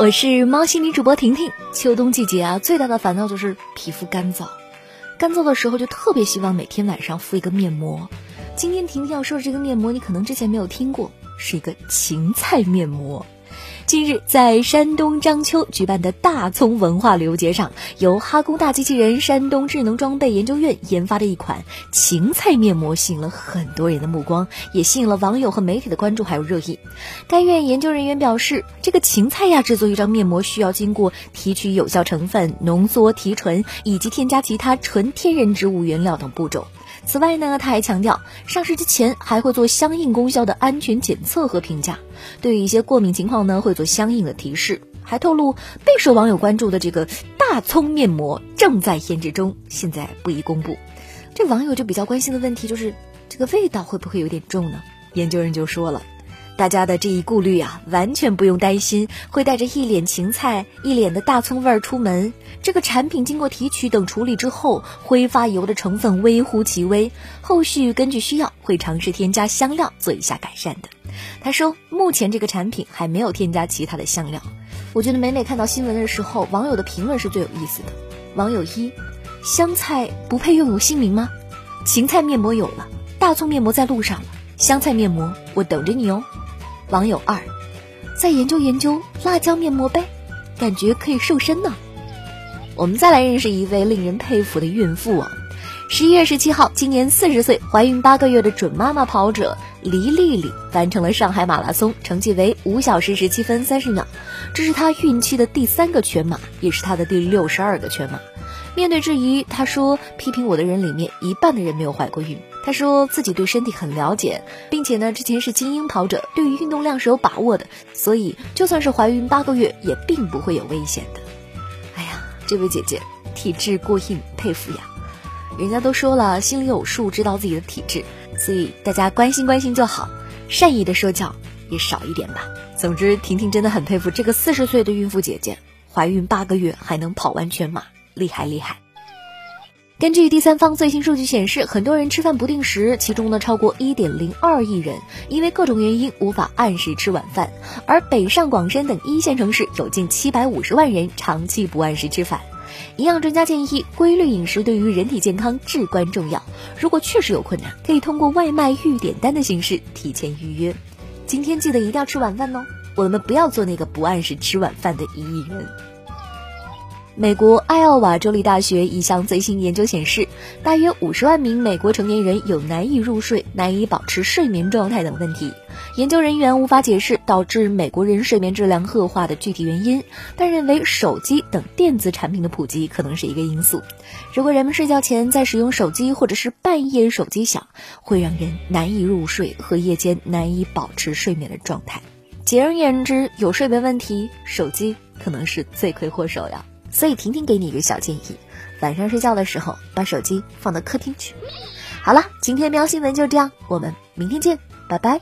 我是猫心理主播婷婷。秋冬季节啊，最大的烦恼就是皮肤干燥。干燥的时候就特别希望每天晚上敷一个面膜。今天婷婷要说的这个面膜，你可能之前没有听过，是一个芹菜面膜。近日，在山东章丘举办的大葱文化旅游节上，由哈工大机器人山东智能装备研究院研发的一款芹菜面膜吸引了很多人的目光，也吸引了网友和媒体的关注还有热议。该院研究人员表示，这个芹菜呀制作一张面膜需要经过提取有效成分、浓缩提纯以及添加其他纯天然植物原料等步骤。此外呢，他还强调，上市之前还会做相应功效的安全检测和评价，对于一些过敏情况呢，会做相应的提示。还透露，备受网友关注的这个大葱面膜正在研制中，现在不宜公布。这网友就比较关心的问题就是，这个味道会不会有点重呢？研究人就说了。大家的这一顾虑啊，完全不用担心，会带着一脸芹菜、一脸的大葱味儿出门。这个产品经过提取等处理之后，挥发油的成分微乎其微，后续根据需要会尝试添加香料做一下改善的。他说，目前这个产品还没有添加其他的香料。我觉得每每看到新闻的时候，网友的评论是最有意思的。网友一：香菜不配拥有姓名吗？芹菜面膜有了，大葱面膜在路上了，香菜面膜我等着你哦。网友二，再研究研究辣椒面膜呗，感觉可以瘦身呢。我们再来认识一位令人佩服的孕妇啊！十一月十七号，今年四十岁、怀孕八个月的准妈妈跑者黎丽丽完成了上海马拉松，成绩为五小时十七分三十秒，这是她孕期的第三个全马，也是她的第六十二个全马。面对质疑，她说：“批评我的人里面，一半的人没有怀过孕。”她说自己对身体很了解，并且呢，之前是精英跑者，对于运动量是有把握的，所以就算是怀孕八个月，也并不会有危险的。哎呀，这位姐姐体质过硬，佩服呀！人家都说了，心里有数，知道自己的体质，所以大家关心关心就好，善意的说教也少一点吧。总之，婷婷真的很佩服这个四十岁的孕妇姐姐，怀孕八个月还能跑完全马，厉害厉害。根据第三方最新数据显示，很多人吃饭不定时，其中呢超过一点零二亿人因为各种原因无法按时吃晚饭，而北上广深等一线城市有近七百五十万人长期不按时吃饭。营养专家建议，规律饮食对于人体健康至关重要。如果确实有困难，可以通过外卖预点单的形式提前预约。今天记得一定要吃晚饭哦，我们不要做那个不按时吃晚饭的一亿人。美国艾奥瓦州立大学一项最新研究显示，大约五十万名美国成年人有难以入睡、难以保持睡眠状态等问题。研究人员无法解释导致美国人睡眠质量恶化的具体原因，但认为手机等电子产品的普及可能是一个因素。如果人们睡觉前在使用手机，或者是半夜手机响，会让人难以入睡和夜间难以保持睡眠的状态。简而言之，有睡眠问题，手机可能是罪魁祸首呀。所以，婷婷给你一个小建议：晚上睡觉的时候，把手机放到客厅去。好了，今天喵新闻就这样，我们明天见，拜拜。